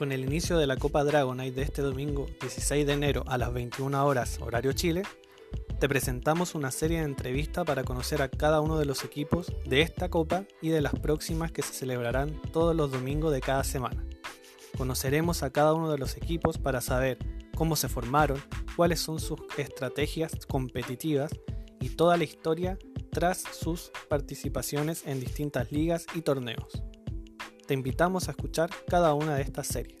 Con el inicio de la Copa Dragonite de este domingo 16 de enero a las 21 horas horario Chile, te presentamos una serie de entrevistas para conocer a cada uno de los equipos de esta Copa y de las próximas que se celebrarán todos los domingos de cada semana. Conoceremos a cada uno de los equipos para saber cómo se formaron, cuáles son sus estrategias competitivas y toda la historia tras sus participaciones en distintas ligas y torneos. Te invitamos a escuchar cada una de estas series.